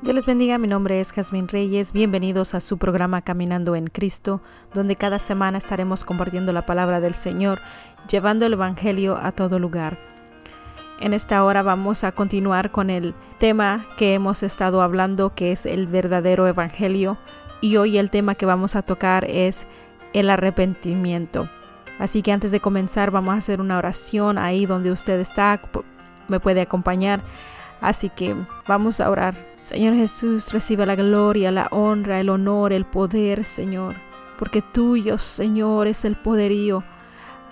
Dios les bendiga, mi nombre es Jazmín Reyes, bienvenidos a su programa Caminando en Cristo, donde cada semana estaremos compartiendo la palabra del Señor, llevando el Evangelio a todo lugar. En esta hora vamos a continuar con el tema que hemos estado hablando, que es el verdadero Evangelio, y hoy el tema que vamos a tocar es el arrepentimiento. Así que antes de comenzar vamos a hacer una oración ahí donde usted está, me puede acompañar. Así que vamos a orar. Señor Jesús, reciba la gloria, la honra, el honor, el poder, Señor, porque tuyo, Señor, es el poderío.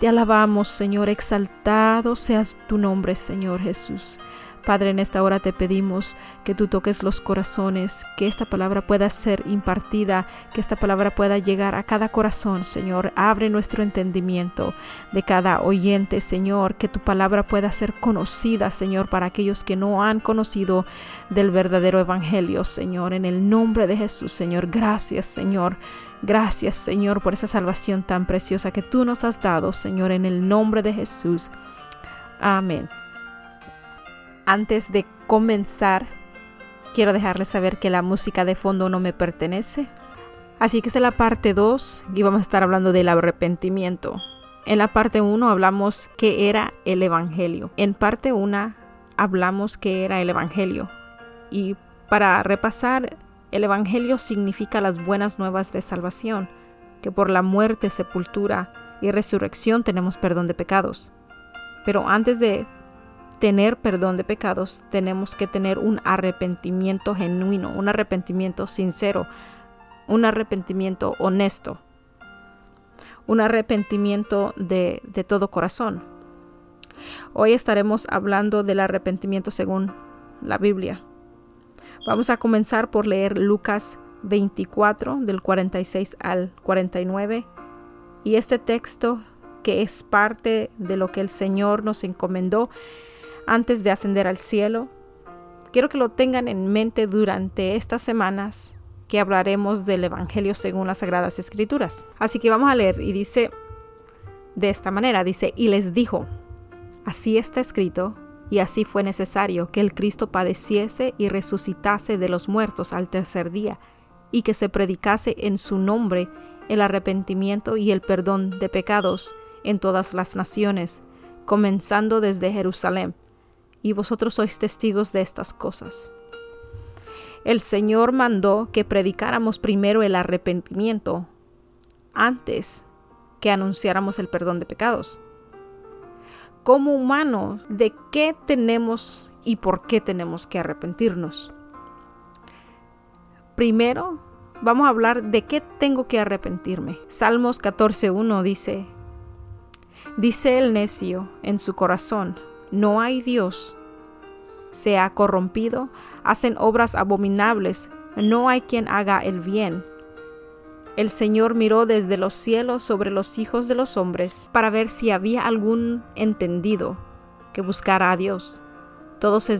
Te alabamos, Señor, exaltado seas tu nombre, Señor Jesús. Padre, en esta hora te pedimos que tú toques los corazones, que esta palabra pueda ser impartida, que esta palabra pueda llegar a cada corazón, Señor. Abre nuestro entendimiento de cada oyente, Señor, que tu palabra pueda ser conocida, Señor, para aquellos que no han conocido del verdadero Evangelio, Señor. En el nombre de Jesús, Señor. Gracias, Señor. Gracias, Señor, por esa salvación tan preciosa que tú nos has dado, Señor, en el nombre de Jesús. Amén antes de comenzar, quiero dejarles saber que la música de fondo no me pertenece. Así que esta es la parte 2 y vamos a estar hablando del arrepentimiento. En la parte 1 hablamos que era el Evangelio. En parte 1 hablamos que era el Evangelio. Y para repasar, el Evangelio significa las buenas nuevas de salvación, que por la muerte, sepultura y resurrección tenemos perdón de pecados. Pero antes de tener perdón de pecados, tenemos que tener un arrepentimiento genuino, un arrepentimiento sincero, un arrepentimiento honesto, un arrepentimiento de, de todo corazón. Hoy estaremos hablando del arrepentimiento según la Biblia. Vamos a comenzar por leer Lucas 24 del 46 al 49 y este texto que es parte de lo que el Señor nos encomendó antes de ascender al cielo. Quiero que lo tengan en mente durante estas semanas que hablaremos del Evangelio según las Sagradas Escrituras. Así que vamos a leer y dice de esta manera, dice, y les dijo, así está escrito, y así fue necesario que el Cristo padeciese y resucitase de los muertos al tercer día, y que se predicase en su nombre el arrepentimiento y el perdón de pecados en todas las naciones, comenzando desde Jerusalén y vosotros sois testigos de estas cosas. El Señor mandó que predicáramos primero el arrepentimiento antes que anunciáramos el perdón de pecados. Como humanos, ¿de qué tenemos y por qué tenemos que arrepentirnos? Primero, vamos a hablar de qué tengo que arrepentirme. Salmos 14.1 dice, dice el necio en su corazón, no hay Dios. Se ha corrompido, hacen obras abominables, no hay quien haga el bien. El Señor miró desde los cielos sobre los hijos de los hombres para ver si había algún entendido que buscara a Dios. Todos,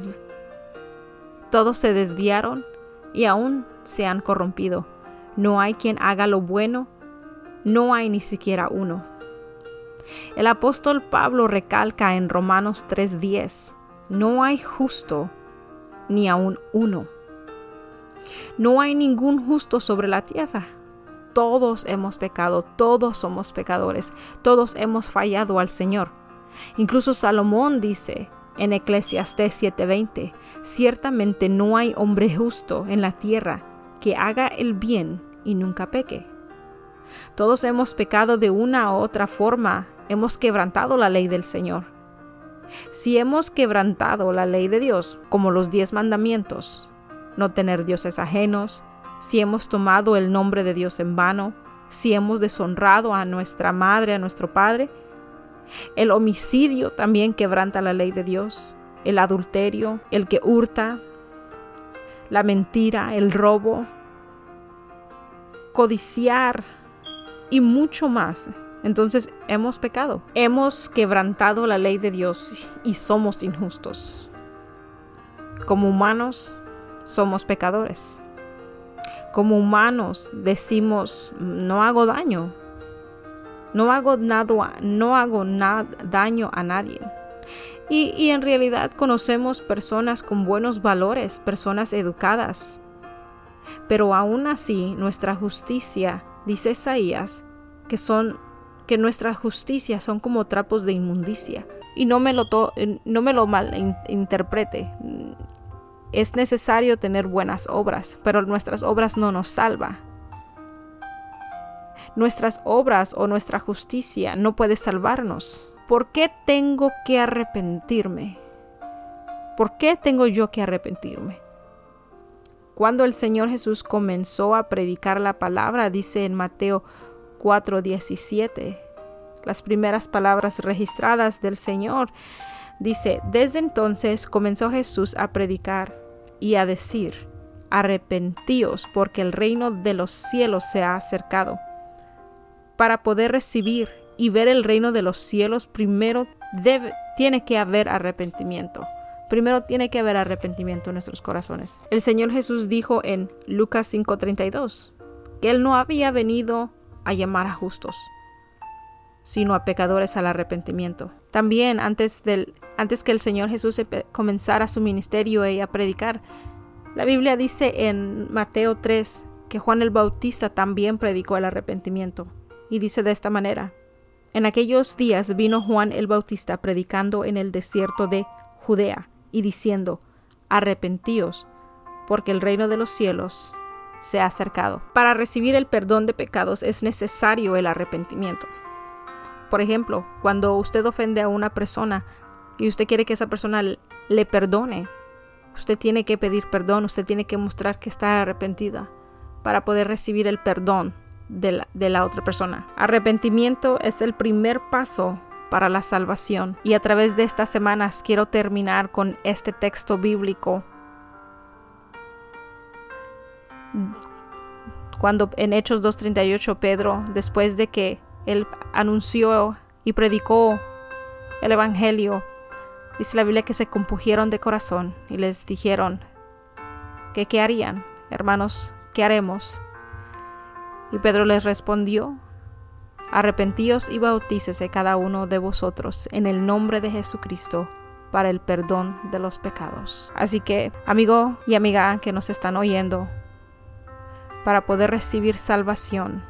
todos se desviaron y aún se han corrompido. No hay quien haga lo bueno, no hay ni siquiera uno. El apóstol Pablo recalca en Romanos 3:10, no hay justo ni aun uno. No hay ningún justo sobre la tierra. Todos hemos pecado, todos somos pecadores, todos hemos fallado al Señor. Incluso Salomón dice en Eclesiastés 7:20, ciertamente no hay hombre justo en la tierra que haga el bien y nunca peque. Todos hemos pecado de una u otra forma hemos quebrantado la ley del Señor. Si hemos quebrantado la ley de Dios, como los diez mandamientos, no tener dioses ajenos, si hemos tomado el nombre de Dios en vano, si hemos deshonrado a nuestra madre, a nuestro padre, el homicidio también quebranta la ley de Dios, el adulterio, el que hurta, la mentira, el robo, codiciar y mucho más entonces hemos pecado, hemos quebrantado la ley de Dios y somos injustos. Como humanos somos pecadores. Como humanos decimos, no hago daño. No hago nada, no hago daño a nadie. Y, y, en realidad conocemos personas con buenos valores, personas educadas. Pero aún así, nuestra justicia, dice Isaías, que son que nuestra justicia son como trapos de inmundicia. Y no me lo, no me lo malinterprete. Es necesario tener buenas obras, pero nuestras obras no nos salva. Nuestras obras o nuestra justicia no puede salvarnos. ¿Por qué tengo que arrepentirme? ¿Por qué tengo yo que arrepentirme? Cuando el Señor Jesús comenzó a predicar la palabra, dice en Mateo 4:17, las primeras palabras registradas del Señor, dice, desde entonces comenzó Jesús a predicar y a decir, arrepentíos porque el reino de los cielos se ha acercado. Para poder recibir y ver el reino de los cielos, primero debe, tiene que haber arrepentimiento. Primero tiene que haber arrepentimiento en nuestros corazones. El Señor Jesús dijo en Lucas 5:32 que Él no había venido a llamar a justos, sino a pecadores al arrepentimiento. También antes, del, antes que el Señor Jesús comenzara su ministerio y a predicar, la Biblia dice en Mateo 3 que Juan el Bautista también predicó el arrepentimiento. Y dice de esta manera, en aquellos días vino Juan el Bautista predicando en el desierto de Judea y diciendo, arrepentíos, porque el reino de los cielos se ha acercado. Para recibir el perdón de pecados es necesario el arrepentimiento. Por ejemplo, cuando usted ofende a una persona y usted quiere que esa persona le perdone, usted tiene que pedir perdón, usted tiene que mostrar que está arrepentida para poder recibir el perdón de la, de la otra persona. Arrepentimiento es el primer paso para la salvación. Y a través de estas semanas quiero terminar con este texto bíblico cuando en Hechos 2.38 Pedro, después de que él anunció y predicó el Evangelio, dice la Biblia que se compugieron de corazón y les dijeron qué harían, hermanos, qué haremos. Y Pedro les respondió, arrepentíos y bautícese cada uno de vosotros en el nombre de Jesucristo para el perdón de los pecados. Así que, amigo y amiga que nos están oyendo, para poder recibir salvación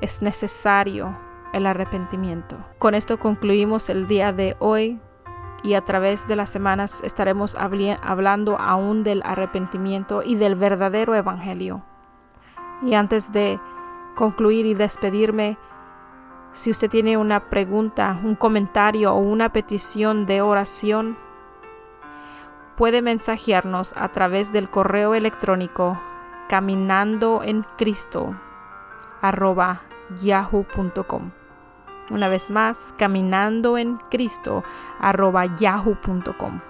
es necesario el arrepentimiento. Con esto concluimos el día de hoy y a través de las semanas estaremos hablando aún del arrepentimiento y del verdadero evangelio. Y antes de concluir y despedirme, si usted tiene una pregunta, un comentario o una petición de oración, puede mensajearnos a través del correo electrónico caminando en Cristo arroba yahoo.com. Una vez más, caminando en Cristo arroba yahoo.com.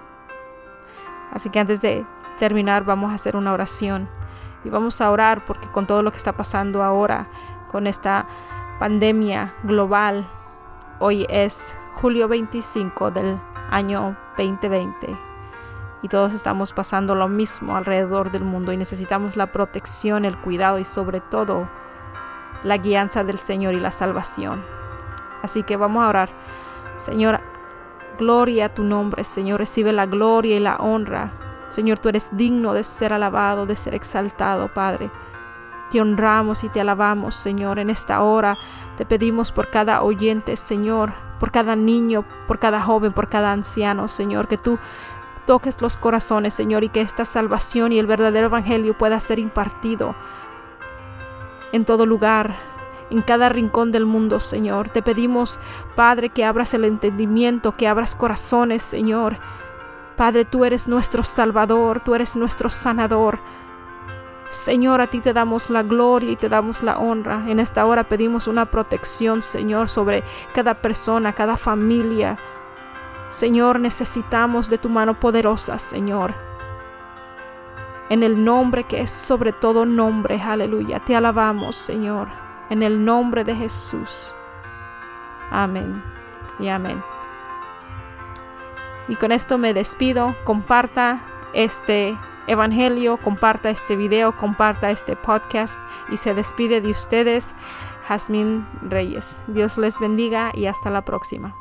Así que antes de terminar vamos a hacer una oración y vamos a orar porque con todo lo que está pasando ahora, con esta pandemia global, hoy es julio 25 del año 2020 y todos estamos pasando lo mismo alrededor del mundo y necesitamos la protección, el cuidado y sobre todo la guianza del Señor y la salvación. Así que vamos a orar. Señor, gloria a tu nombre, Señor, recibe la gloria y la honra. Señor, tú eres digno de ser alabado, de ser exaltado, Padre. Te honramos y te alabamos, Señor, en esta hora. Te pedimos por cada oyente, Señor, por cada niño, por cada joven, por cada anciano, Señor, que tú toques los corazones, Señor, y que esta salvación y el verdadero evangelio pueda ser impartido en todo lugar, en cada rincón del mundo, Señor. Te pedimos, Padre, que abras el entendimiento, que abras corazones, Señor. Padre, tú eres nuestro Salvador, tú eres nuestro sanador. Señor, a ti te damos la gloria y te damos la honra. En esta hora pedimos una protección, Señor, sobre cada persona, cada familia. Señor, necesitamos de tu mano poderosa, Señor. En el nombre que es sobre todo nombre, aleluya. Te alabamos, Señor. En el nombre de Jesús. Amén y amén. Y con esto me despido. Comparta este evangelio, comparta este video, comparta este podcast y se despide de ustedes Jazmín Reyes. Dios les bendiga y hasta la próxima.